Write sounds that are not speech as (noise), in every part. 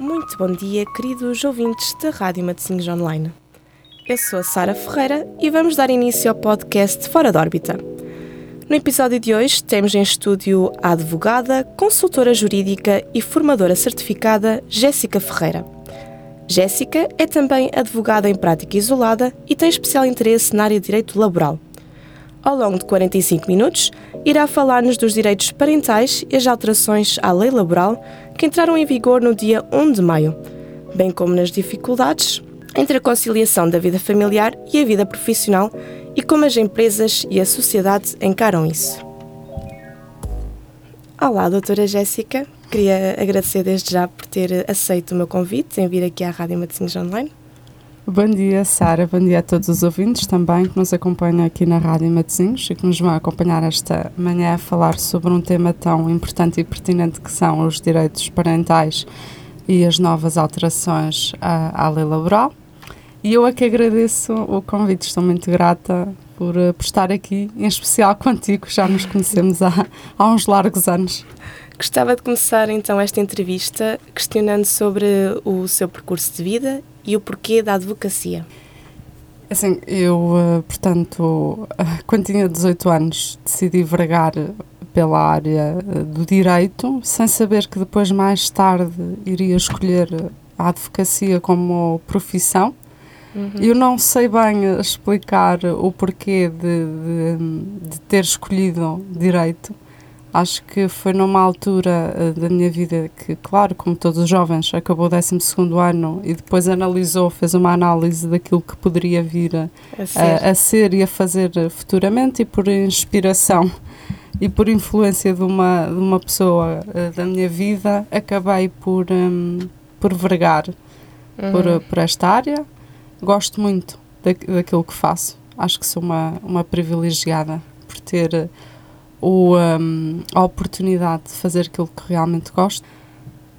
Muito bom dia, queridos ouvintes da Rádio Matosinhos Online. Eu sou a Sara Ferreira e vamos dar início ao podcast Fora da órbita. No episódio de hoje temos em estúdio a advogada, consultora jurídica e formadora certificada Jéssica Ferreira. Jéssica é também advogada em prática isolada e tem especial interesse na área de direito laboral. Ao longo de 45 minutos, irá falar-nos dos direitos parentais e as alterações à lei laboral que entraram em vigor no dia 1 de maio, bem como nas dificuldades entre a conciliação da vida familiar e a vida profissional e como as empresas e a sociedade encaram isso. Olá, doutora Jéssica. Queria agradecer desde já por ter aceito o meu convite em vir aqui à Rádio Matosinhos Online. Bom dia, Sara. Bom dia a todos os ouvintes também que nos acompanham aqui na Rádio Matosinhos e que nos vão acompanhar esta manhã a falar sobre um tema tão importante e pertinente que são os direitos parentais e as novas alterações à, à lei laboral. E eu é que agradeço o convite, estou muito grata por, eh, por estar aqui, em especial contigo, já nos conhecemos há, há uns largos anos. Gostava de começar então esta entrevista questionando sobre o seu percurso de vida e o porquê da advocacia? Assim, eu, eh, portanto, (laughs) quando tinha 18 anos, decidi vergar pela área eh, do direito, sem saber que depois, mais tarde, iria escolher a advocacia como profissão. Uhum. Eu não sei bem explicar o porquê de, de, de ter escolhido direito Acho que foi numa altura uh, da minha vida que, claro, como todos os jovens, acabou o 12 ano e depois analisou, fez uma análise daquilo que poderia vir a, a, ser. a, a ser e a fazer futuramente e por inspiração e por influência de uma, de uma pessoa uh, da minha vida, acabei por, um, por vergar uhum. por, por esta área. Gosto muito da, daquilo que faço. Acho que sou uma, uma privilegiada por ter o, um, a oportunidade de fazer aquilo que realmente gosto.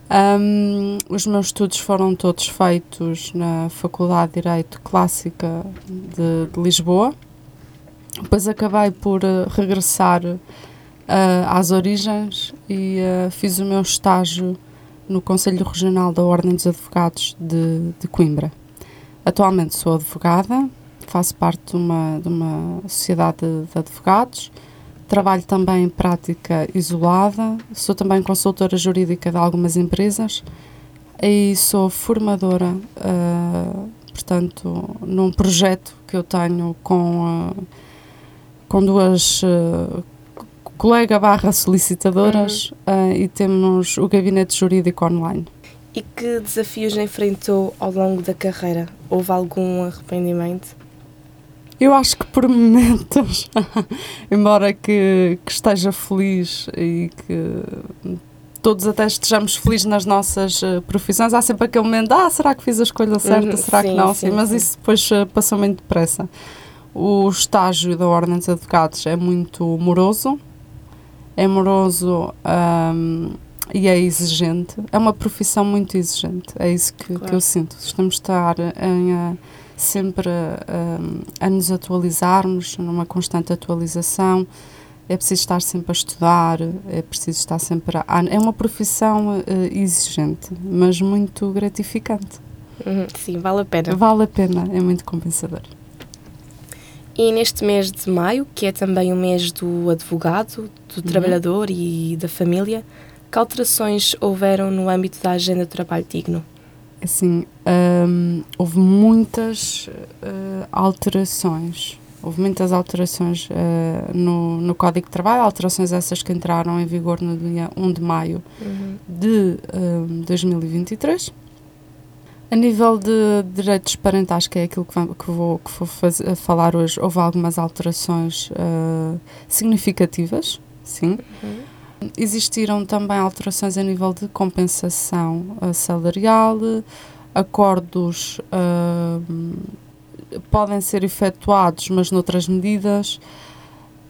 Um, os meus estudos foram todos feitos na Faculdade de Direito Clássica de, de Lisboa. Depois acabei por uh, regressar uh, às origens e uh, fiz o meu estágio no Conselho Regional da Ordem dos Advogados de, de Coimbra. Atualmente sou advogada, faço parte de uma, de uma sociedade de advogados Trabalho também em prática isolada, sou também consultora jurídica de algumas empresas e sou formadora, uh, portanto, num projeto que eu tenho com, uh, com duas uh, colega barra solicitadoras uhum. e temos o gabinete jurídico online. E que desafios enfrentou ao longo da carreira? Houve algum arrependimento? Eu acho que por (laughs) momentos, embora que, que, esteja feliz e que todos até estejamos felizes nas nossas uh, profissões, há sempre aquele momento, ah, será que fiz a escolha certa, uhum, será sim, que não? Sim, sim, mas isso depois uh, passou muito depressa. O estágio da Ordem dos Advogados é muito moroso, é moroso um, e é exigente. É uma profissão muito exigente, é isso que, claro. que eu sinto. Estamos a estar em... Uh, sempre um, a nos atualizarmos, numa constante atualização. É preciso estar sempre a estudar, é preciso estar sempre a. É uma profissão uh, exigente, mas muito gratificante. Uhum, sim, vale a pena. Vale a pena, é muito compensador. E neste mês de maio, que é também o mês do advogado, do uhum. trabalhador e da família, que alterações houveram no âmbito da agenda do trabalho digno? Assim, um, houve muitas uh, alterações. Houve muitas alterações uh, no, no Código de Trabalho, alterações essas que entraram em vigor no dia 1 de maio uhum. de um, 2023. A nível de direitos parentais, que é aquilo que, vou, que vou, que vou fazer, falar hoje, houve algumas alterações uh, significativas, sim. Uhum Existiram também alterações a nível de compensação uh, salarial, acordos uh, podem ser efetuados, mas noutras medidas.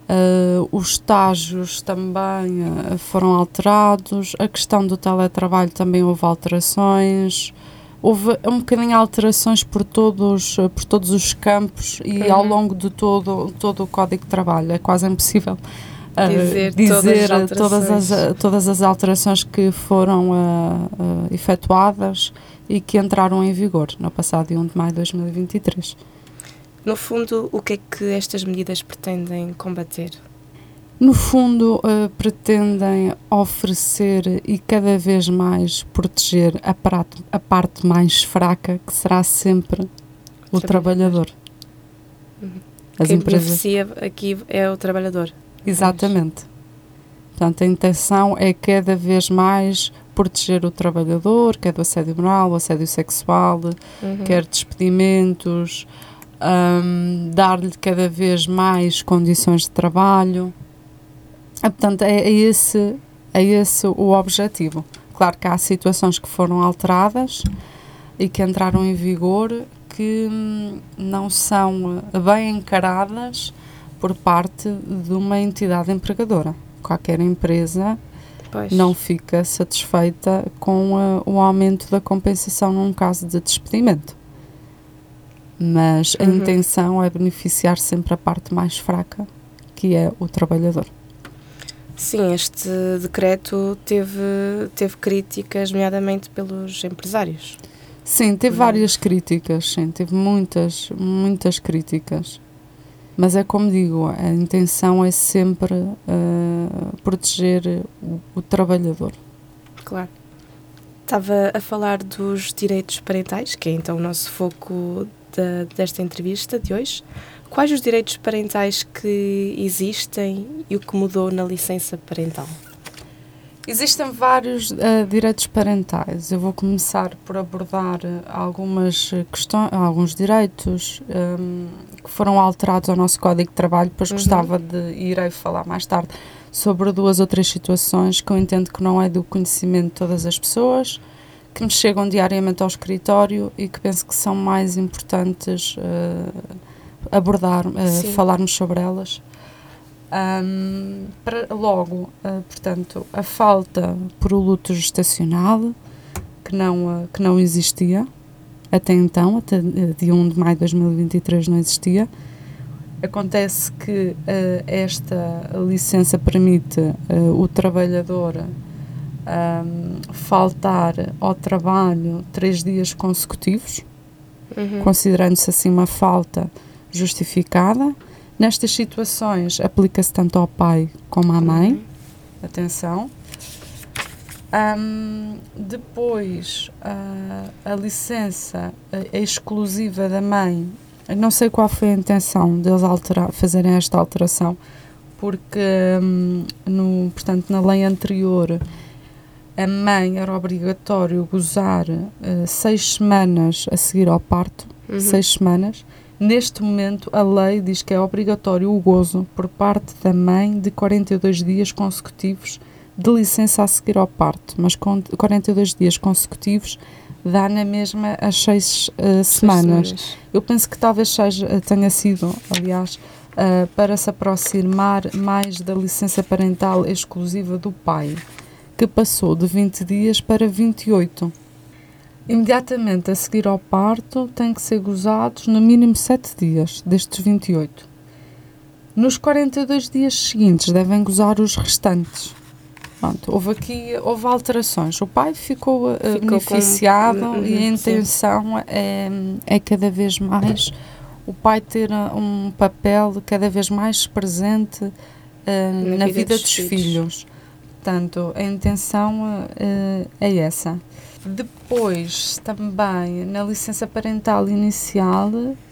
Uh, os estágios também uh, foram alterados, a questão do teletrabalho também houve alterações, houve um bocadinho alterações por todos, por todos os campos e uhum. ao longo de todo, todo o Código de Trabalho, é quase impossível dizer, dizer todas, as todas, as, todas as alterações que foram uh, uh, efetuadas e que entraram em vigor no passado dia 1 de maio de 2023. No fundo, o que é que estas medidas pretendem combater? No fundo, uh, pretendem oferecer e cada vez mais proteger a, parte, a parte mais fraca, que será sempre o trabalhador. Uhum. As Quem empresas... beneficia aqui é o trabalhador. Exatamente. Portanto, a intenção é cada vez mais proteger o trabalhador, quer do assédio moral, o assédio sexual, uhum. quer despedimentos, um, dar-lhe cada vez mais condições de trabalho. Ah, portanto, é, é, esse, é esse o objetivo. Claro que há situações que foram alteradas e que entraram em vigor que hum, não são bem encaradas por parte de uma entidade empregadora. Qualquer empresa pois. não fica satisfeita com uh, o aumento da compensação num caso de despedimento. Mas a uhum. intenção é beneficiar sempre a parte mais fraca, que é o trabalhador. Sim, este decreto teve, teve críticas, nomeadamente pelos empresários. Sim, teve várias críticas, sim, teve muitas, muitas críticas. Mas é como digo, a intenção é sempre uh, proteger o, o, trabalhador. Claro. Estava a falar dos direitos parentais, que é então o nosso foco da, desta entrevista de hoje. Quais os direitos parentais que existem e o que mudou na licença parental? Existem vários uh, direitos parentais. Eu vou começar por abordar eh, algumas questões, alguns direitos um, ehm, que foram alterados ao nosso Código de Trabalho, depois uhum. gostava de irei falar mais tarde sobre duas ou três situações que eu entendo que não é do conhecimento de todas as pessoas, que me chegam diariamente ao escritório e que penso que são mais importantes uh, abordar, uh, falarmos sobre elas. Um, para, logo, uh, portanto, a falta por o luto gestacional, que não, uh, que não existia até então, até uh, dia 1 de maio de 2023 não existia. Acontece que esta licença permite o trabalhador um, faltar ao trabalho três dias consecutivos, uhum. considerando-se assim uma falta justificada Nestas situações, aplica-se tanto ao pai como à mãe. Uhum. Atenção. Um, depois, uh, a licença é exclusiva da mãe. Não sei qual foi a intenção deles alterar, fazerem esta alteração, porque, um, no, portanto, na lei anterior, a mãe era obrigatório gozar uh, seis semanas a seguir ao parto, uhum. seis semanas, Neste momento, a lei diz que é obrigatório o gozo por parte da mãe de 42 dias consecutivos de licença a seguir ao parto, mas com 42 dias consecutivos dá na mesma as seis uh, semanas. Eu penso que talvez seja, eh, tenha sido, aliás, uh, para se aproximar mais da licença parental exclusiva do pai, que passou de 20 dias para 28. Imediatamente a seguir ao parto, têm que ser gozados no mínimo 7 dias destes 28. Nos 42 dias seguintes devem gozar os restantes. Pronto, houve aqui houve alterações. O pai ficou, uh, ficou beneficiado com... e a uhum, intenção é, é cada vez mais o pai ter um papel cada vez mais presente uh, na, na, vida, vida dos, dos filhos. filhos. Portanto, a intenção uh, é essa. Depois, também, na licença parental inicial,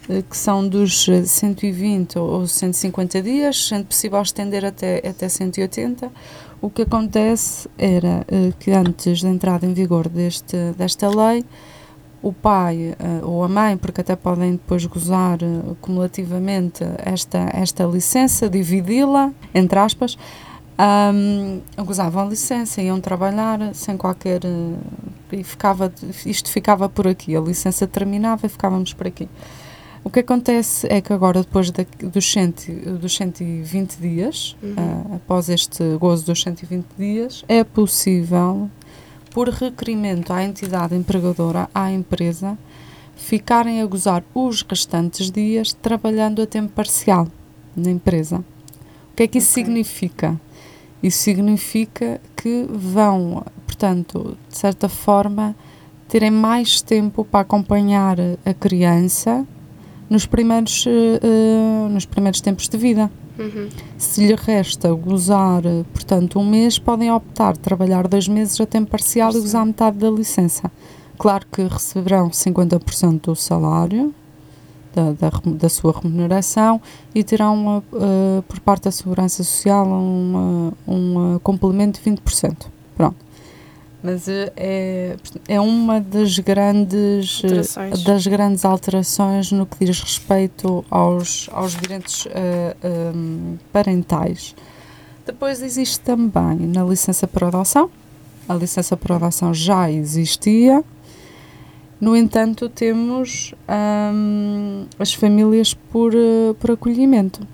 eh, que são dos 120 ou 150 dias, sendo possível estender até, até 180, o que acontece era eh, que antes da entrada em vigor deste, desta lei, o pai ou a mãe, porque até podem depois gozar cumulativamente esta, esta licença, dividi-la, entre aspas, um, gozavam a licença, iam trabalhar sem qualquer. e ficava, isto ficava por aqui, a licença terminava e ficávamos por aqui. O que acontece é que agora, depois de, dos, cento, dos 120 dias, uhum. uh, após este gozo dos 120 dias, é possível, por requerimento à entidade empregadora, à empresa, ficarem a gozar os restantes dias trabalhando a tempo parcial na empresa que é que isso Ok. significa? Isso significa que vão, portanto, de certa forma, terem mais tempo para acompanhar a criança nos primeiros, eh, nos primeiros tempos de vida. Uhum. Se lhe resta gozar, portanto, um mês, podem optar trabalhar dois meses a tempo parcial e Parcial. gozar metade da licença. Claro que receberão 50% do salário, da, da, da sua remuneração, e terão, eh, eh, por parte da Segurança Social, uma- um complemento de 20%. Pronto. Mas eh, é, é uma das grandes, eh, Alterações. das grandes alterações no que diz respeito aos, aos direitos eh, hum, parentais. Depois existe também na licença por adoção. A licença por adoção já existia. No entanto, temos hum, as famílias por, eh, por acolhimento.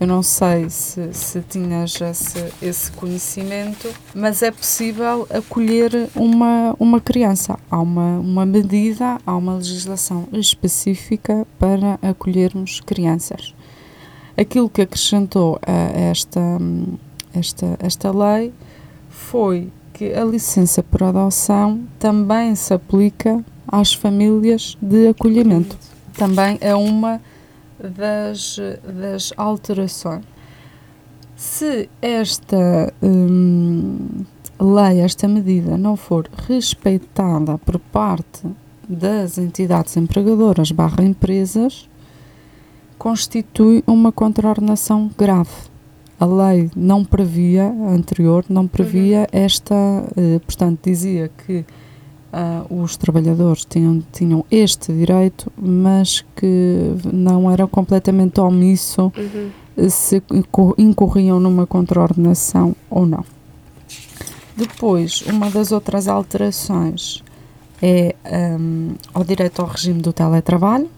Eu não sei se, se tinhas esse, esse conhecimento, mas é possível acolher uma, uma criança. Há uma, uma medida, há uma legislação específica para acolhermos crianças. Aquilo que acrescentou a esta, hum, esta, esta lei foi que a licença por adoção também se aplica às famílias de acolhimento também é uma das, das alterações. Se esta hum, lei, esta medida, não for respeitada por parte das entidades empregadoras barra empresas, constitui uma contraordenação grave. A lei não previa, a anterior, não previa esta, eh, portanto, dizia que ah, os trabalhadores tinham, tinham este direito, mas que não era completamente omisso Uhum. se inco- incorriam numa contraordenação ou não. Depois, uma das outras alterações é hum, ao direito ao regime do teletrabalho.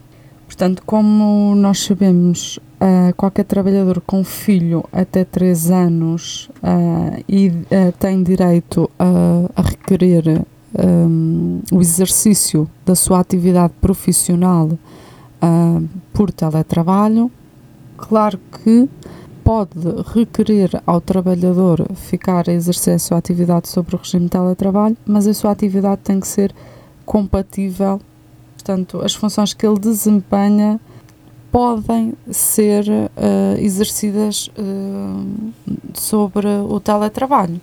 Portanto, como nós sabemos, ah, qualquer trabalhador com filho até 3 anos ah, e tem direito a, a requerer hum, o exercício da sua atividade profissional ah, por teletrabalho. Claro que pode requerer ao trabalhador ficar a exercer a sua atividade sobre o regime de teletrabalho, mas a sua atividade tem que ser compatível. Portanto, as funções que ele desempenha podem ser eh, exercidas eh, sobre o teletrabalho.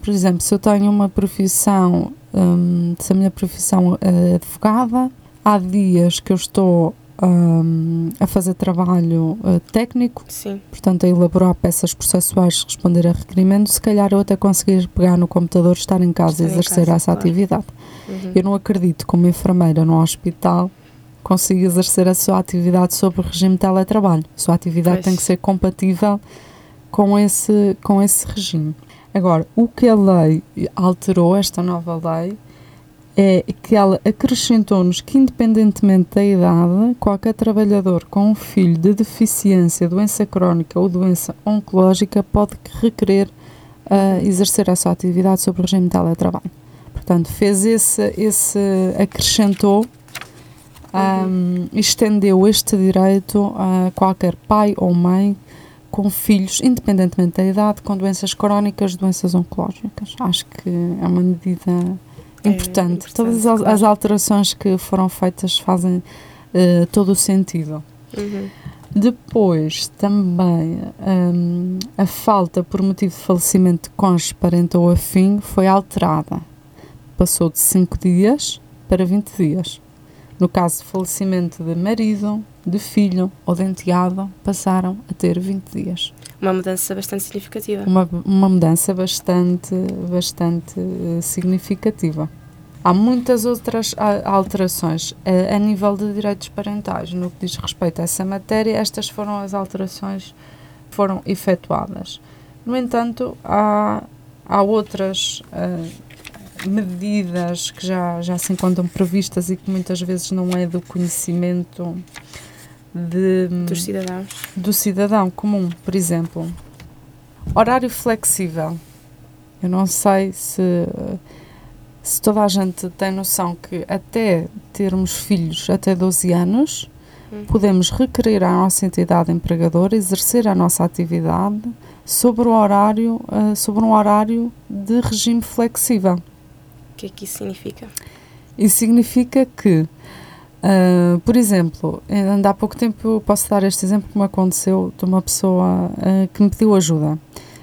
Por exemplo, se eu tenho uma profissão, hum, se a minha profissão é advogada, há dias que eu estou hum, a fazer trabalho eh, técnico, Sim. portanto a elaborar peças processuais, responder a requerimentos, se calhar eu até conseguir pegar no computador, estar em casa e exercer casa, essa claro. atividade. Uhum. Eu não acredito que uma enfermeira no hospital consiga exercer a sua atividade sob o regime de teletrabalho. A sua atividade Pois. tem que ser compatível com esse, com esse regime. Agora, o que a lei alterou, esta nova lei, é que ela acrescentou-nos que, independentemente da idade, qualquer trabalhador com um filho de deficiência, doença crónica ou doença oncológica pode requerer ah, exercer a sua atividade sob o regime de teletrabalho. Portanto, fez esse, esse acrescentou, ahm, estendeu este direito a qualquer pai ou mãe com filhos, independentemente da idade, com doenças crónicas, doenças oncológicas. Acho que é uma medida É importante. importante, Todas as, as alterações que foram feitas fazem eh, todo o sentido. Uhum. Depois, também, hum, a falta por motivo de falecimento de cônjuge, parente ou afim foi alterada. Passou de 5 dias para 20 dias. No caso de falecimento de marido, de filho ou de passaram a ter 20 dias. Uma mudança bastante significativa. Uma, uma mudança bastante, bastante eh, significativa. Há muitas outras alterações a, a nível de direitos parentais. No que diz respeito a essa matéria, estas foram as alterações que foram efetuadas. No entanto, há, há outras ah, medidas que já, já se encontram previstas e que muitas vezes não é do conhecimento de, Dos cidadãos. do cidadão comum, por exemplo. Horário flexível. Eu não sei se, se toda a gente tem noção que até termos filhos até 12 anos, podemos requerer à nossa entidade empregadora exercer a nossa atividade sobre, o horário, uh, sobre um horário de regime flexível. O que é que isso significa? Isso significa que, uh, por exemplo, ainda há pouco tempo posso dar este exemplo que me aconteceu de uma pessoa uh, que me pediu ajuda.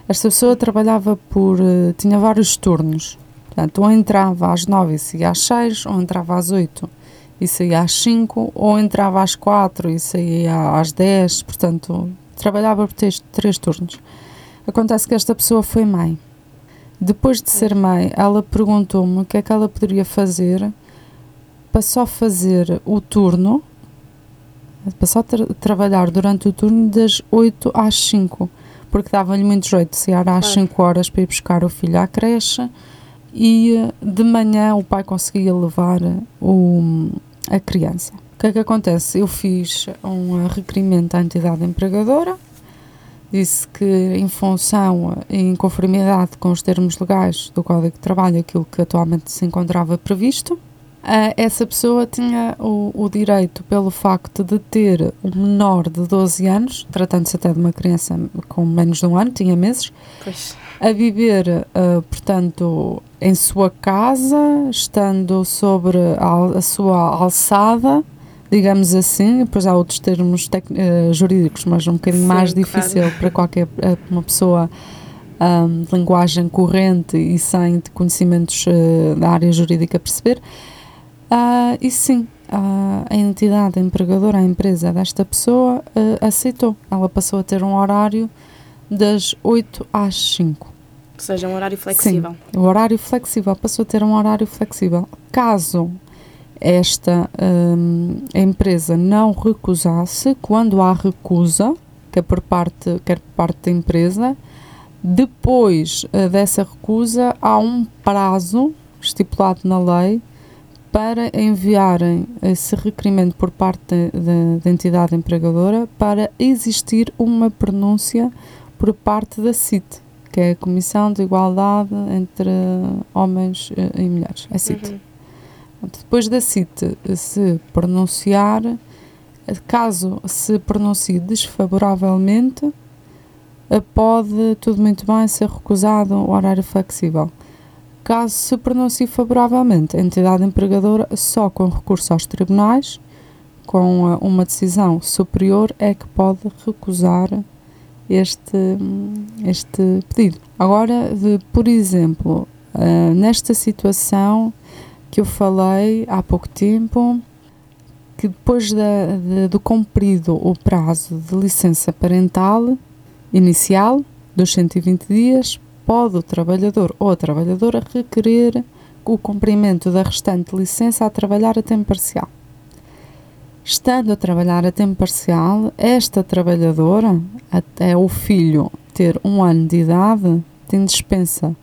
Esta pessoa trabalhava por. tinha vários turnos. Portanto, ou entrava às nove e saía às seis, ou entrava às oito e saía às cinco, ou entrava às quatro e saía às dez. Portanto, trabalhava por três, três turnos. Acontece que esta pessoa foi mãe. Depois de ser mãe, ela perguntou-me o que é que ela poderia fazer para só fazer o turno, para só tra trabalhar durante o turno das 8 às 5, porque dava-lhe muito jeito de sair às 5 horas para ir buscar o filho à creche e de manhã o pai conseguia levar o, a criança. O que é que acontece? Eu fiz um requerimento à entidade empregadora disse que, em função e em conformidade com os termos legais do Código de Trabalho, aquilo que atualmente se encontrava previsto, essa pessoa tinha o, o, direito, pelo facto de ter um menor de 12 anos, tratando-se até de uma criança com menos de um ano, tinha meses, pois. a viver, uh, portanto, em sua casa, estando sobre a, a sua alçada, digamos assim, depois há outros termos uh, jurídicos, mas um bocadinho Sim, mais difícil claro. para qualquer uh, uma pessoa um, de linguagem corrente e sem conhecimentos uh, da área jurídica perceber. E sim, a entidade empregadora, a empresa desta pessoa, aceitou. Ela passou a ter um horário das 8 às 5. Ou seja, um horário flexível. Sim, o horário flexível, passou a ter um horário flexível. Caso esta um, empresa não recusasse, quando há recusa, quer por parte, quer por parte da empresa, depois uh, dessa recusa há um prazo estipulado na lei para enviarem esse requerimento por parte da entidade empregadora para existir uma pronúncia por parte da CIT, que é a Comissão de Igualdade entre Homens eh, e Mulheres, a CIT. Uhum. Depois da CIT se pronunciar, caso se pronuncie desfavoravelmente, pode tudo muito bem ser recusado o horário flexível. Caso se pronuncie favoravelmente, a entidade empregadora, só com recurso aos tribunais, com uma decisão superior, é que pode recusar este, este pedido. Agora, de, por exemplo, uh, nesta situação, que eu falei há pouco tempo, que depois da, de, do cumprido o prazo de licença parental inicial, dos 120 dias, pode o trabalhador ou a trabalhadora requerer o cumprimento da restante licença a trabalhar a tempo parcial. Estando a trabalhar a tempo parcial, esta trabalhadora, até o filho ter um ano de idade, tem dispensa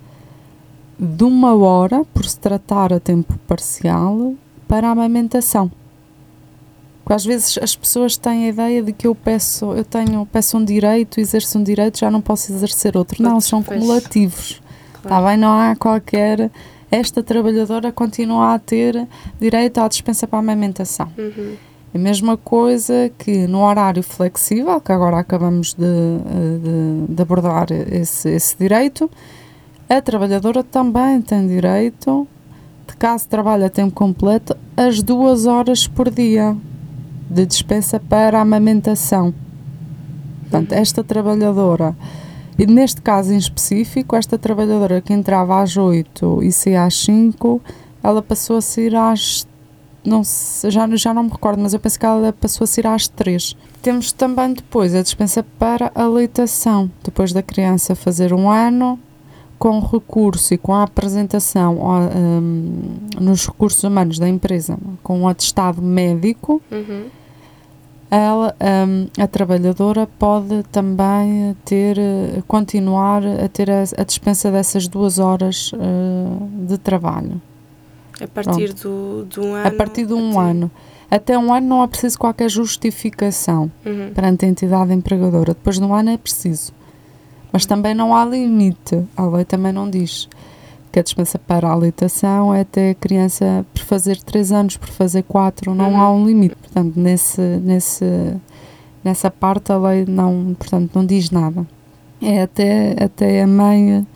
de uma hora, por se tratar a tempo parcial, para a amamentação. Porque às vezes as pessoas têm a ideia de que eu peço, eu tenho, peço um direito, exerço um direito, já não posso exercer outro. Não, são cumulativos. Está claro. bem? Não há qualquer. Esta trabalhadora continua a ter direito à dispensa para a amamentação. Uhum. A mesma coisa que no horário flexível, que agora acabamos de, de, de abordar esse, esse direito, a trabalhadora também tem direito, de caso trabalhe a tempo completo, as duas horas por dia de dispensa para amamentação. Portanto, esta trabalhadora, e neste caso em específico, esta trabalhadora que entrava às 8 e saía às 5, ela passou a sair às. Não, já, já não me recordo, mas eu penso que ela passou a sair às 3. Temos também depois a dispensa para a leitação. Depois da criança fazer um ano, com recurso e com a apresentação um, nos recursos humanos da empresa com um atestado médico, uhum. Ela, um, a trabalhadora pode também ter, continuar a ter a, a dispensa dessas duas horas uh, de trabalho. A partir do, do ano? A partir de um até... ano. Até um ano não é preciso qualquer justificação uhum. perante a entidade empregadora. Depois de um ano é preciso. Mas também não há limite. A lei também não diz que a dispensa para a leitação é até a criança por fazer 3 anos, por fazer 4, não uhum. há um limite. Portanto, nesse, nesse, nessa parte a lei não, portanto, não diz nada. É até, até a mãe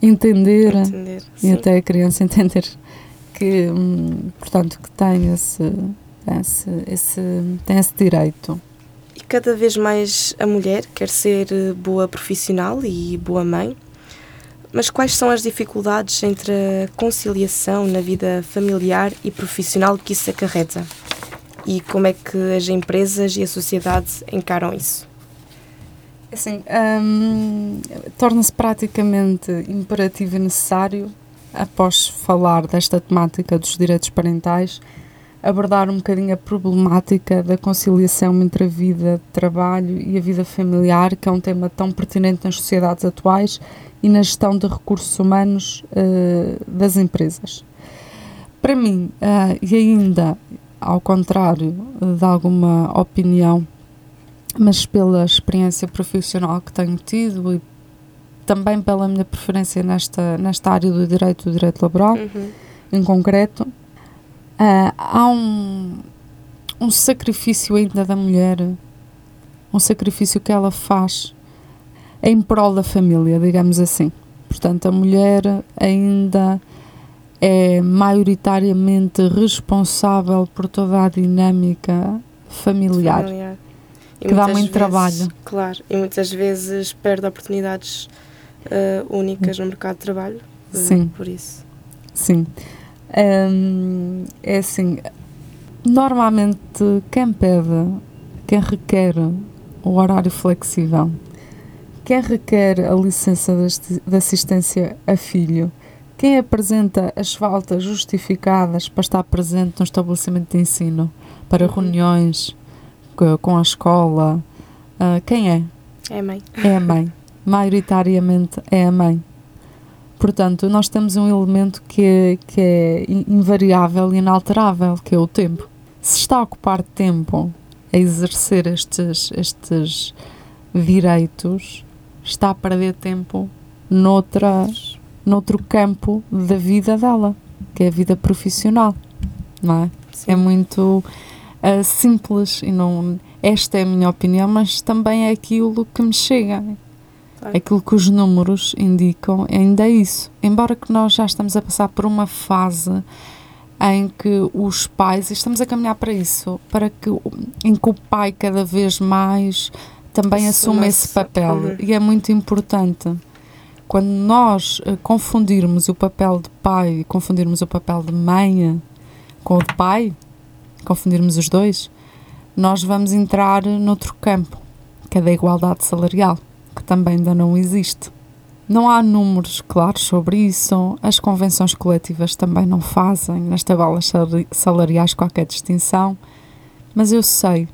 entender, Entender. e até a criança entender que, hum, portanto, que tem esse, esse, esse, tem esse direito. E cada vez mais a mulher quer ser eh, boa profissional e boa mãe. Mas quais são as dificuldades entre a conciliação na vida familiar e profissional que isso acarreta? E como é que as empresas e a sociedade encaram isso? Assim, hum, torna-se praticamente imperativo e necessário, após falar desta temática dos direitos parentais, abordar um bocadinho a problemática da conciliação entre a vida de trabalho e a vida familiar, que é um tema tão pertinente nas sociedades atuais e na gestão de recursos humanos eh, das empresas. Para mim, ah, e ainda ao contrário de alguma opinião mas pela experiência profissional que tenho tido e também pela minha preferência nesta, nesta área do direito, do direito laboral, Uhum. em concreto, ah, há um, um sacrifício ainda da mulher, um sacrifício que ela faz em prol da família, digamos assim. Portanto, a mulher ainda é maioritariamente responsável por toda a dinâmica familiar. Familiar. Que dá muito trabalho. Claro, e muitas vezes perde oportunidades eh, únicas no mercado de trabalho. eh, Sim. Por isso. Sim. Hum, é assim, normalmente quem pede, quem requer o horário flexível, quem requer a licença de assistência a filho, quem apresenta as faltas justificadas para estar presente no estabelecimento de ensino, para Uhum. reuniões co- com a escola, ah, quem é? É mãe. É a mãe. Maioritariamente é a mãe. Portanto, nós temos um elemento que é, que é in- invariável e inalterável, que é o tempo. Se está a ocupar tempo a exercer estes, estes direitos, está a perder tempo noutra, noutro campo da vida dela, que é a vida profissional, não é? Sim. É muito ah, simples e não. Esta é a minha opinião, mas também é aquilo que me chega. Claro. Aquilo que os números indicam ainda é isso. Embora que nós já estamos a passar por uma fase em que os pais, e estamos a caminhar para isso, para que em que o pai cada vez mais também assume esse papel. E é muito importante. Quando nós eh, confundirmos o papel de pai e confundirmos o papel de mãe com o de pai, confundirmos os dois, nós vamos entrar noutro campo, que é da igualdade salarial, que também ainda não existe. Não há números claros sobre isso, as convenções coletivas também não fazem nas tabelas sal- salariais qualquer distinção, mas eu sei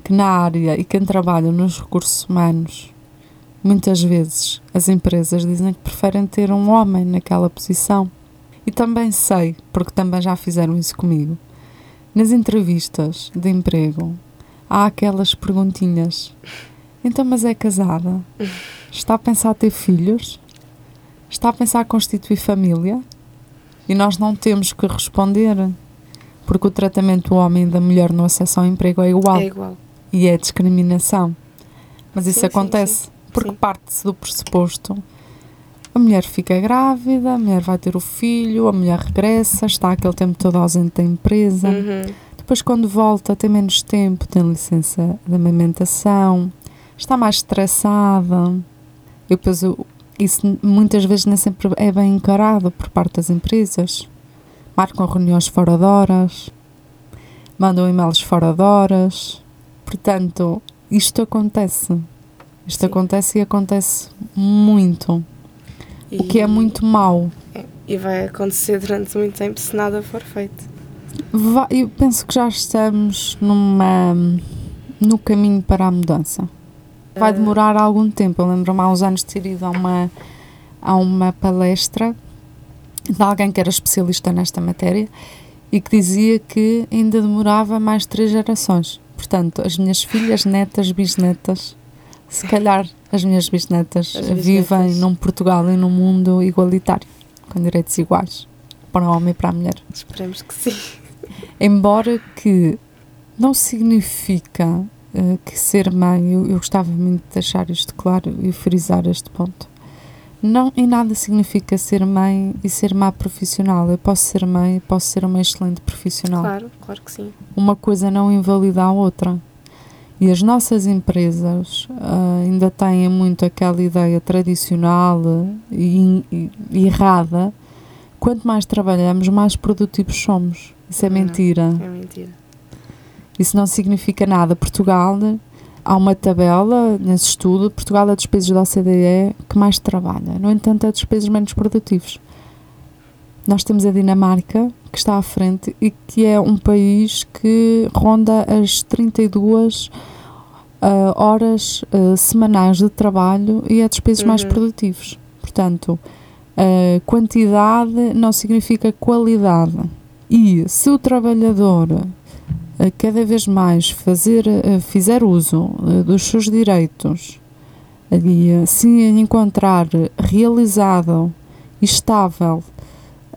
que na área e quem trabalha nos recursos humanos, muitas vezes as empresas dizem que preferem ter um homem naquela posição. E também sei, porque também já fizeram isso comigo, nas entrevistas de emprego há aquelas perguntinhas. Então, mas é casada? Está a pensar ter filhos? Está a pensar constituir família? E nós não temos que responder, porque o tratamento do homem e da mulher no acesso ao emprego é igual É igual. E é discriminação. Mas isso Sim, sim, acontece porque Sim. parte-se do pressuposto. A mulher fica grávida, a mulher vai ter o filho, a mulher regressa, está aquele tempo todo ausente da empresa. Uhum. Depois, quando volta, tem menos tempo, tem licença de amamentação, está mais estressada. E depois, isso muitas vezes nem sempre é bem encarado por parte das empresas. Marcam reuniões fora de horas, mandam e-mails fora de horas. Portanto, isto acontece. Isto Sim. acontece e acontece muito. O que é E- muito mau. E vai acontecer durante muito tempo se nada for feito. Va- Eu penso que já estamos numa, no caminho para a mudança. Vai Ah, demorar algum tempo. Eu lembro-me há uns anos de ter ido a uma, a uma palestra de alguém que era especialista nesta matéria e que dizia que ainda demorava mais três gerações. Portanto, as minhas filhas, netas, bisnetas, se calhar as minhas bisnetas As vivem bisnetas. num Portugal e num mundo igualitário, com direitos iguais para o homem e para a mulher. Esperemos que sim. Embora que não significa uh, que ser mãe, eu, eu gostava muito de deixar isto claro e frisar este ponto. Não em nada significa ser mãe e ser má profissional. Eu posso ser mãe e posso ser uma excelente profissional. Claro, claro que sim. Uma coisa não invalida a outra. E as nossas empresas uh, ainda têm muito aquela ideia tradicional e, e, e errada. Quanto mais trabalhamos, mais produtivos somos. Isso é Não, mentira. É mentira. Isso não significa nada. Portugal, há uma tabela nesse estudo, Portugal é dos países da OCDE que mais trabalha. No entanto, é dos países menos produtivos. Nós temos a Dinamarca, que está à frente e que é um país que ronda as 32 uh, horas uh, semanais de trabalho e é dos países mais Uhum. produtivos. Portanto, uh, quantidade não significa qualidade. E se o trabalhador cada vez mais fazer, fizer uso dos seus direitos e uh, se encontrar realizado e estável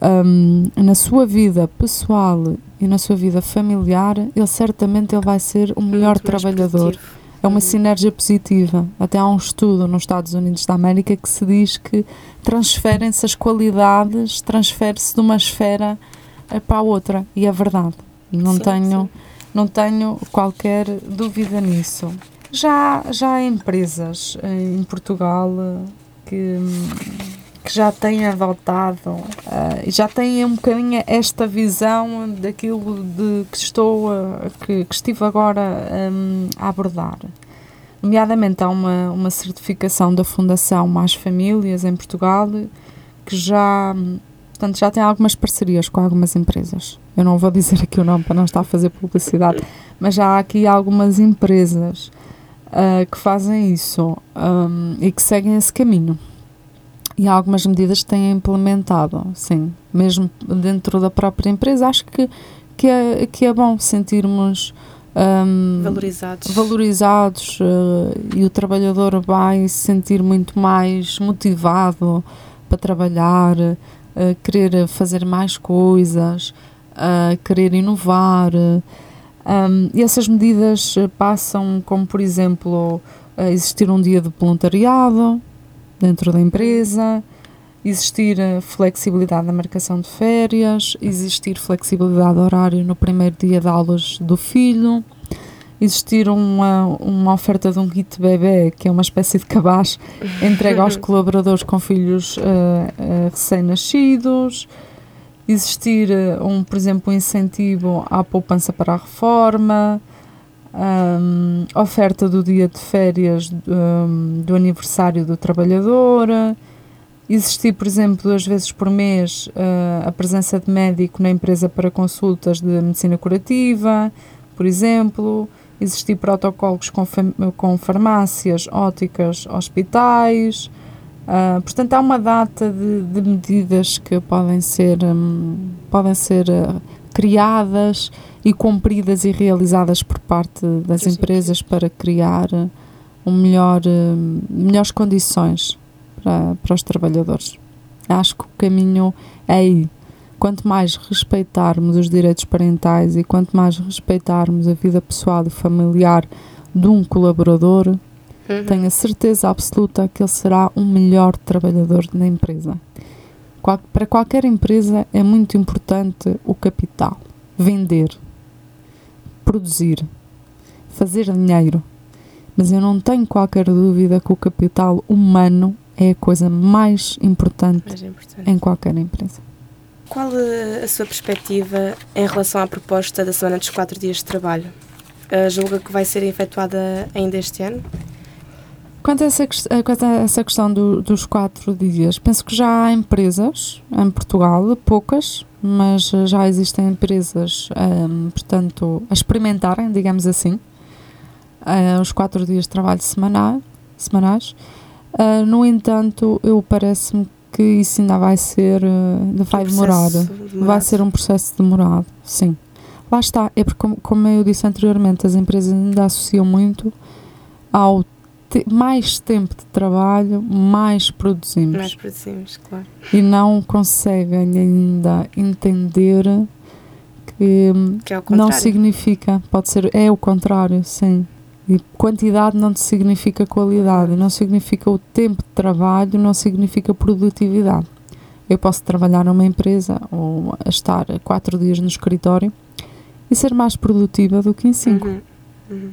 um, na sua vida pessoal e na sua vida familiar, ele certamente ele vai ser o melhor Muito trabalhador. É uma Uhum. sinergia positiva. Até há um estudo nos Estados Unidos da América que se diz que transferem-se as qualidades, transfere-se de uma esfera eh, para a outra. E é verdade. Não Sim, tenho sim. Não tenho qualquer dúvida nisso. Já, já há empresas eh, em Portugal eh, que, que já têm adotado eh, e já têm um bocadinho esta visão daquilo de que estou que, que estive agora a abordar. Nomeadamente há uma, uma certificação da Fundação Mais Famílias em Portugal que já, portanto, já tem algumas parcerias com algumas empresas. Eu não vou dizer aqui o nome para não estar a fazer publicidade, mas já há aqui algumas empresas ah, que fazem isso hum, e que seguem esse caminho. E há algumas medidas que têm implementado, sim, mesmo dentro da própria empresa. Acho que, que, é, que é bom sentirmos hum, Valorizados. valorizados eh, e o trabalhador vai se sentir muito mais motivado para trabalhar, querer fazer mais coisas, querer inovar. um, e essas medidas eh, passam como, por exemplo, existir um dia de voluntariado dentro da empresa, existir eh, flexibilidade na marcação de férias, existir flexibilidade horária no primeiro dia de aulas do filho, existir uma, uma oferta de um kit bebê, que é uma espécie de cabaz (laughs) entregue aos colaboradores com filhos eh, eh, recém-nascidos, existir, eh, um, por exemplo, um incentivo à poupança para a reforma, hum, oferta do dia de férias hum, do aniversário do trabalhador, existir, por exemplo, duas vezes por mês eh, a presença de médico na empresa para consultas de medicina curativa, por exemplo, existir protocolos com, com farmácias, óticas, hospitais. Ah, portanto, há uma data de, de medidas que podem ser, hum, podem ser ah, criadas e cumpridas e realizadas por parte das empresas para criar ah, um melhor, hum, melhores condições para, para os trabalhadores. Acho que o caminho é aí. Quanto mais respeitarmos os direitos parentais e quanto mais respeitarmos a vida pessoal e familiar de um colaborador, Uhum. tenho a certeza absoluta que ele será um melhor trabalhador na empresa. Qual- para qualquer empresa é muito importante o capital, vender, produzir, fazer dinheiro. Mas eu não tenho qualquer dúvida que o capital humano é a coisa mais importante Mais importante. em qualquer empresa. Qual eh, a sua perspectiva em relação à proposta da semana dos quatro dias de trabalho? Eh, julga que vai ser efetuada ainda este ano? Quanto a essa, eh, quanto a essa questão do- dos quatro dias, penso que já há empresas em Portugal, poucas, mas já existem empresas, ehm, portanto, a experimentarem, digamos assim, eh, os quatro dias de trabalho semanal, semanais. Eh, no entanto, eu parece-me que isso ainda vai ser, eh, vai Um demorar. processo Vai demorado. ser um processo demorado, sim. Lá está, é porque, como, eu disse anteriormente, as empresas ainda associam muito ao te- mais tempo de trabalho, mais produzimos. Mais produzimos, claro. E não conseguem ainda entender que, Que é não significa, pode ser, é o contrário, sim. E quantidade não significa qualidade, não significa o tempo de trabalho, não significa produtividade. Eu posso trabalhar numa empresa ou estar quatro dias no escritório e ser mais produtiva do que em cinco. Uhum. Uhum.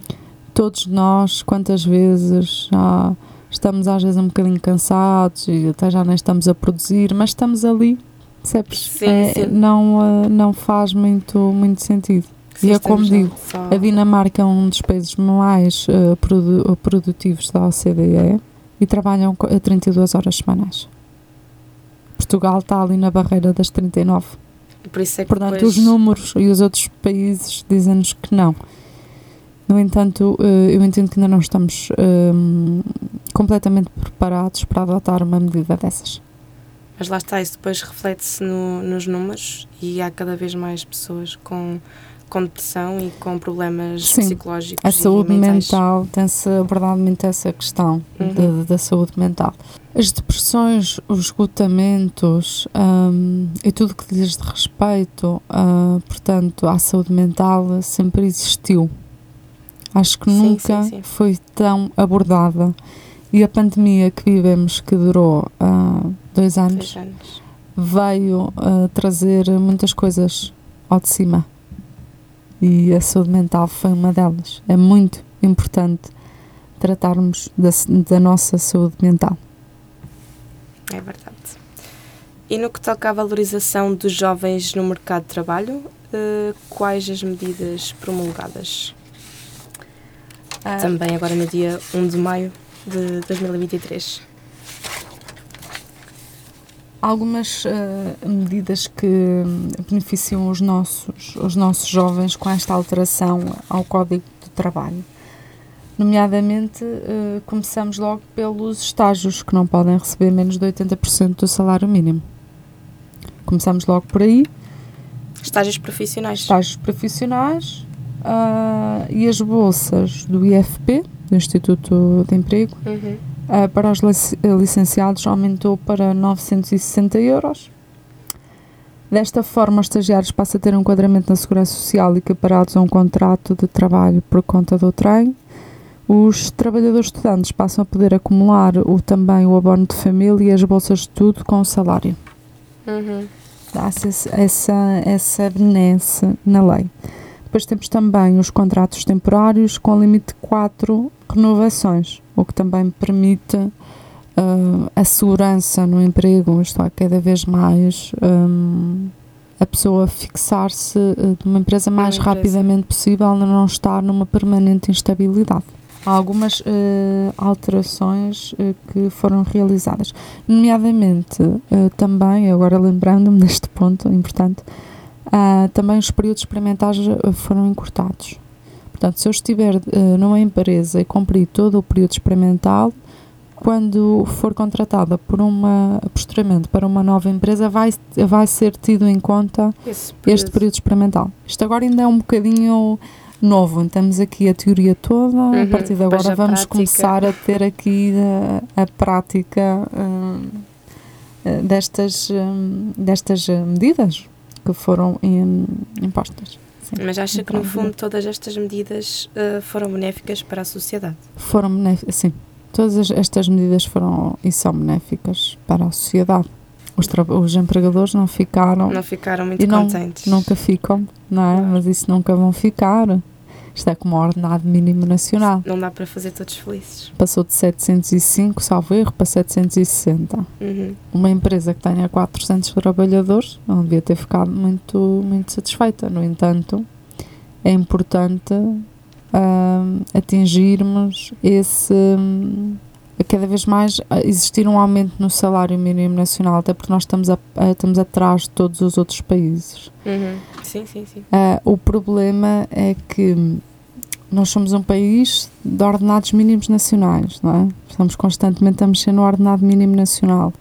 Todos nós, quantas vezes já estamos às vezes um bocadinho cansados e até já nem estamos a produzir, mas estamos ali, percebes? Sim, É, sim. Não, ah, não faz muito, muito sentido. E é como digo, só- A Dinamarca é um dos países mais eh, produ- produtivos da OCDE e trabalham a 32 horas semanais. Portugal está ali na barreira das 39. Por isso é que Portanto, depois... os números e os outros países dizem-nos que não. No entanto, eh, eu entendo que ainda não estamos hum, completamente preparados para adotar uma medida dessas. Mas lá está, isso depois reflete-se no- nos números e há cada vez mais pessoas com, com depressão e com problemas Sim. psicológicos A saúde mental tem-se abordado muito essa questão Uhum. de- da saúde mental. As depressões, os esgotamentos hum, e tudo que diz de respeito, ah, portanto, à saúde mental sempre existiu. Acho que Sim, nunca sim, sim. foi tão abordada. E a pandemia que vivemos, que durou ah, dois anos, Seis anos. veio ah, trazer muitas coisas ao de cima. E a saúde mental foi uma delas. É muito importante tratarmos da, da nossa saúde mental. É verdade. E no que toca à valorização dos jovens no mercado de trabalho, eh, quais as medidas promulgadas? Também agora no dia 1 de maio de 2023. Algumas ah, medidas que hum, beneficiam os nossos, os nossos jovens com esta alteração ao Código do Trabalho. Nomeadamente, ah, começamos logo pelos estágios, que não podem receber menos de 80% do salário mínimo. Começamos logo por aí. Estágios profissionais. estágios profissionais ah, e as bolsas do IFP, do Instituto de Emprego, Uhum. Ah, para os lic- licenciados aumentou para 960 euros. Desta forma, os estagiários passam a ter um enquadramento na Segurança Social equiparados a um contrato de trabalho por conta do trem. Os trabalhadores estudantes passam a poder acumular o, também o abono de família e as bolsas de estudo com o salário Uhum. dá-se essa, essa benesse na lei. Depois temos também os contratos temporários com limite de quatro renovações, o que também permite ah, a segurança no emprego, isto é, cada vez mais hum, a pessoa fixar-se ah, numa empresa mais rapidamente possível, não estar numa permanente instabilidade. Há algumas ah, alterações ah, que foram realizadas, nomeadamente também, agora lembrando-me deste ponto importante, ah, também os períodos experimentais ah, foram encurtados. Portanto, se eu estiver ah, numa empresa e cumprir todo o período experimental, quando for contratada por uma, posteriormente para uma nova empresa, vai, vai ser tido em conta Esse este período experimental. Isto agora ainda é um bocadinho novo, temos aqui a teoria toda, a Uhum, partir de agora a vamos prática. começar a ter aqui a, a prática eh, destas, hum, destas eh, medidas que foram im- impostas. Sim. Mas acha que no fundo todas estas medidas eh, foram benéficas para a sociedade? Foram benéficas, sim. Todas as- estas medidas foram e são benéficas para a sociedade. Os, os empregadores não ficaram Não ficaram muito E não- contentes? Nunca ficam, não é? Mas isso nunca vão ficar. Isto é como o ordenado mínimo nacional. Não dá para fazer todos felizes. Passou de 705, salvo erro, para 760. Uhum. Uma empresa que tenha 400 trabalhadores não devia ter ficado muito, muito satisfeita. No entanto, é importante ahm, atingirmos esse. hum, cada vez mais existir um aumento no salário mínimo nacional, até porque nós estamos, a- a- estamos atrás de todos os outros países. Uhum. Sim, sim, sim. Ah, o problema é que nós somos um país de ordenados mínimos nacionais, não é? Estamos constantemente a mexer no ordenado mínimo nacional,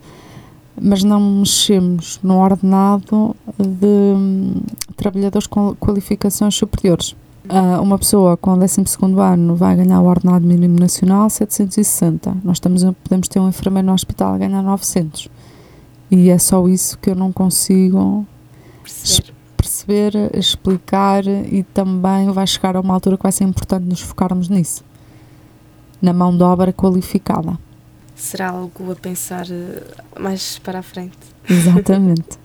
mas não mexemos no ordenado de hum, trabalhadores com qualificações superiores. Ah, uma pessoa com 12 ano vai ganhar o ordenado mínimo nacional 760. Nós estamos, podemos ter um enfermeiro no hospital a ganhar 900. E é só isso que eu não consigo Perceber. Perceber explicar e também vai chegar a uma altura que vai ser importante nos focarmos nisso na mão de obra qualificada. Será algo a pensar eh, mais para a frente? Exatamente.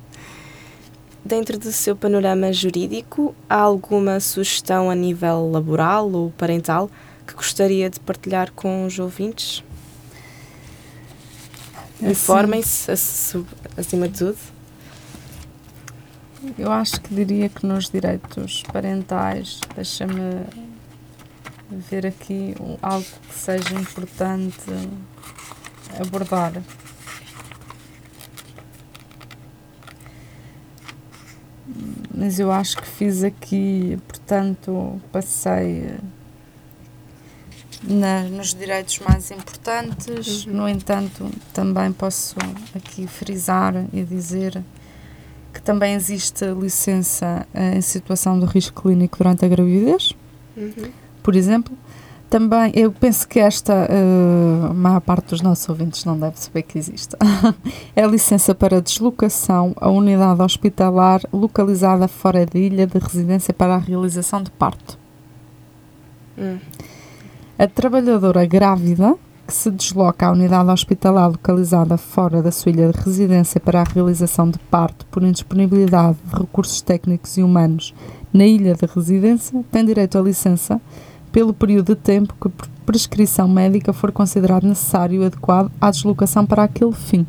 (laughs) Dentro do seu panorama jurídico, há alguma sugestão a nível laboral ou parental que gostaria de partilhar com os ouvintes? Informem-se, acima de tudo. Eu acho que diria que nos direitos parentais, deixa-me ver aqui algo que seja importante abordar. Mas eu acho que fiz aqui, portanto, passei na, nos direitos mais importantes. Uhum. No entanto, também posso aqui frisar e dizer que também existe licença em situação de risco clínico durante a gravidez. Uhum por exemplo. Também, eu penso que esta, uh, a maior parte dos nossos ouvintes não deve saber que existe. (laughs) é a licença para deslocação a unidade hospitalar localizada fora de ilha de residência para a realização de parto. Hum. A trabalhadora grávida se desloca à unidade hospitalar localizada fora da sua ilha de residência para a realização de parto por indisponibilidade de recursos técnicos e humanos na ilha de residência tem direito à licença pelo período de tempo que por prescrição médica for considerado necessário e adequado à deslocação para aquele fim.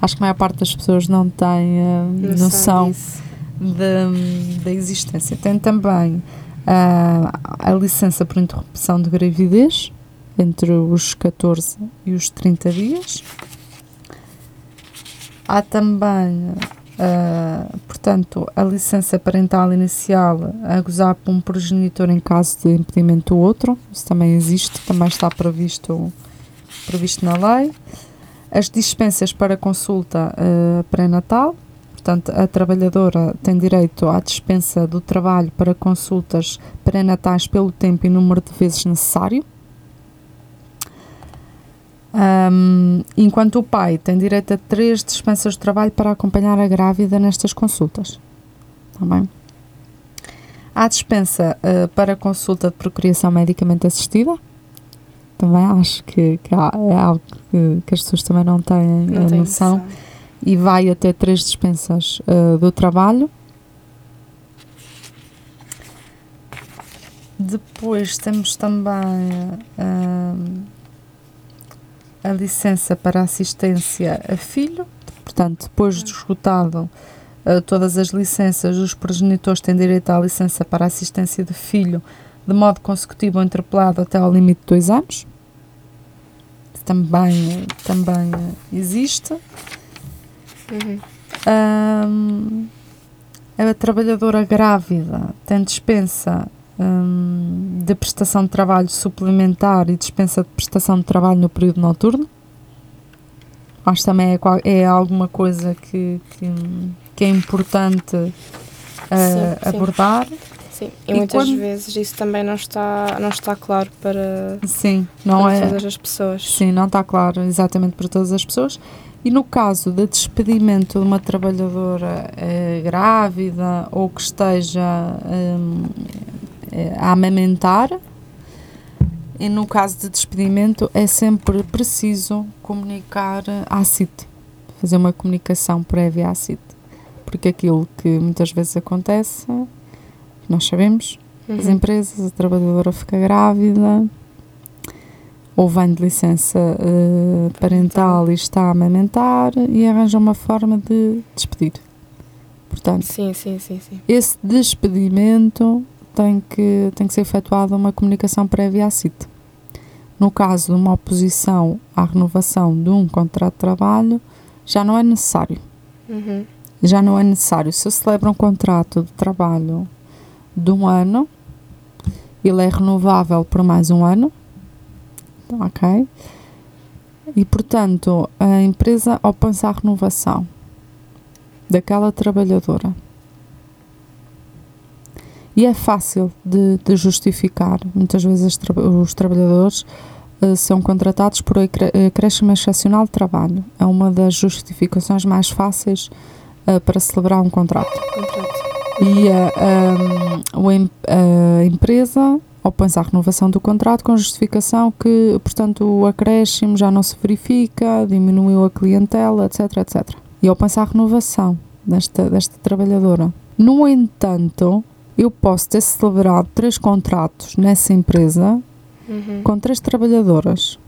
Acho que a maior parte das pessoas não tem uh, noção da existência. Tem também uh, a licença por interrupção de gravidez entre os 14 e os 30 dias. Há também Uh, portanto, a licença parental inicial a gozar por um progenitor em caso de impedimento do outro, isso também existe, também está previsto, previsto na lei. As dispensas para consulta uh, pré-natal, portanto, a trabalhadora tem direito à dispensa do trabalho para consultas pré-natais pelo tempo e número de vezes necessário. Um, enquanto o pai tem direito a três dispensas de trabalho para acompanhar a grávida nestas consultas. Tá bem? Há dispensa uh, para consulta de procriação medicamente assistida. Também acho que, que há, é algo que, que, as pessoas também não têm não a noção. noção. E vai até três dispensas uh, do trabalho. Depois temos também. Uh, a licença para assistência a filho, portanto, depois de esgotado uh, todas as licenças, os progenitores têm direito à licença para assistência de filho de modo consecutivo ou interpelado até ao limite de dois anos. Também, também existe. Uhum. Um, a trabalhadora grávida tem dispensa um, de prestação de trabalho suplementar e dispensa de prestação de trabalho no período noturno. Acho que também é, é alguma coisa que, que, que é importante uh, sim, abordar. Sim, e, e muitas quando... vezes isso também não está, não está claro para, sim, não para é, todas as pessoas. Sim, não está claro exatamente para todas as pessoas. E no caso de despedimento de uma trabalhadora eh, grávida ou que esteja eh, a amamentar. E no caso de despedimento é sempre preciso comunicar à CIT, fazer uma comunicação prévia à CIT. Porque aquilo que muitas vezes acontece, nós sabemos, uhum. as empresas, a trabalhadora fica grávida, ou vem de licença uh, parental e está a amamentar e arranja uma forma de despedir. Portanto, sim, sim, sim, sim. esse despedimento tem que, tem que ser efetuada uma comunicação prévia à CIT. No caso de uma oposição à renovação de um contrato de trabalho, já não é necessário. Uhum. Já não é necessário. Se celebra um contrato de trabalho de um ano, ele é renovável por mais um ano. Ok? E, portanto, a empresa opõe-se à renovação daquela trabalhadora e é fácil de, de justificar. Muitas vezes tra os trabalhadores uh, são contratados por acréscimo excepcional de trabalho. É uma das justificações mais fáceis uh, para celebrar um contrato. e a, a, a empresa opõe-se à renovação do contrato com justificação que, portanto, o acréscimo já não se verifica, diminuiu a clientela, etc, etc. E opõe-se à renovação desta, desta trabalhadora. No entanto, eu posso ter celebrado três contratos nessa empresa uhum. com três trabalhadoras.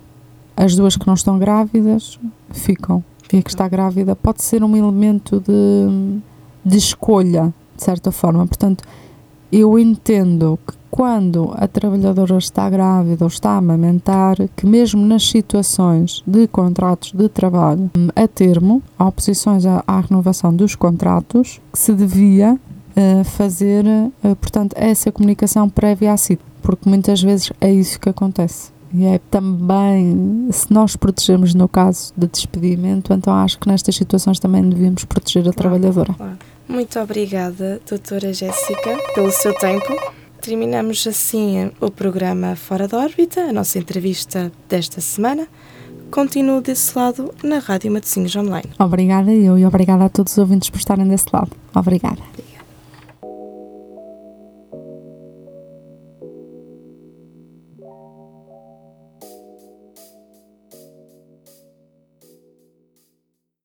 As duas que não estão grávidas ficam. E a que está grávida pode ser um elemento de, de escolha, de certa forma. Portanto, eu entendo que quando a trabalhadora está grávida ou está a amamentar, que mesmo nas situações de contratos de trabalho a termo, há oposições à, à renovação dos contratos, que se devia fazer, uh, portanto, essa comunicação prévia à CIT, porque muitas vezes é isso que acontece. E é também, se nós protegemos no caso de despedimento, então acho que nestas situações também devíamos proteger a claro, trabalhadora. Claro. Muito obrigada, doutora Jéssica, pelo seu tempo. Terminamos assim o programa Fora da órbita, a nossa entrevista desta semana. Continuo desse lado na Rádio Matosinhos Online. Obrigada eu e obrigada a todos os ouvintes por estarem desse lado. Obrigada.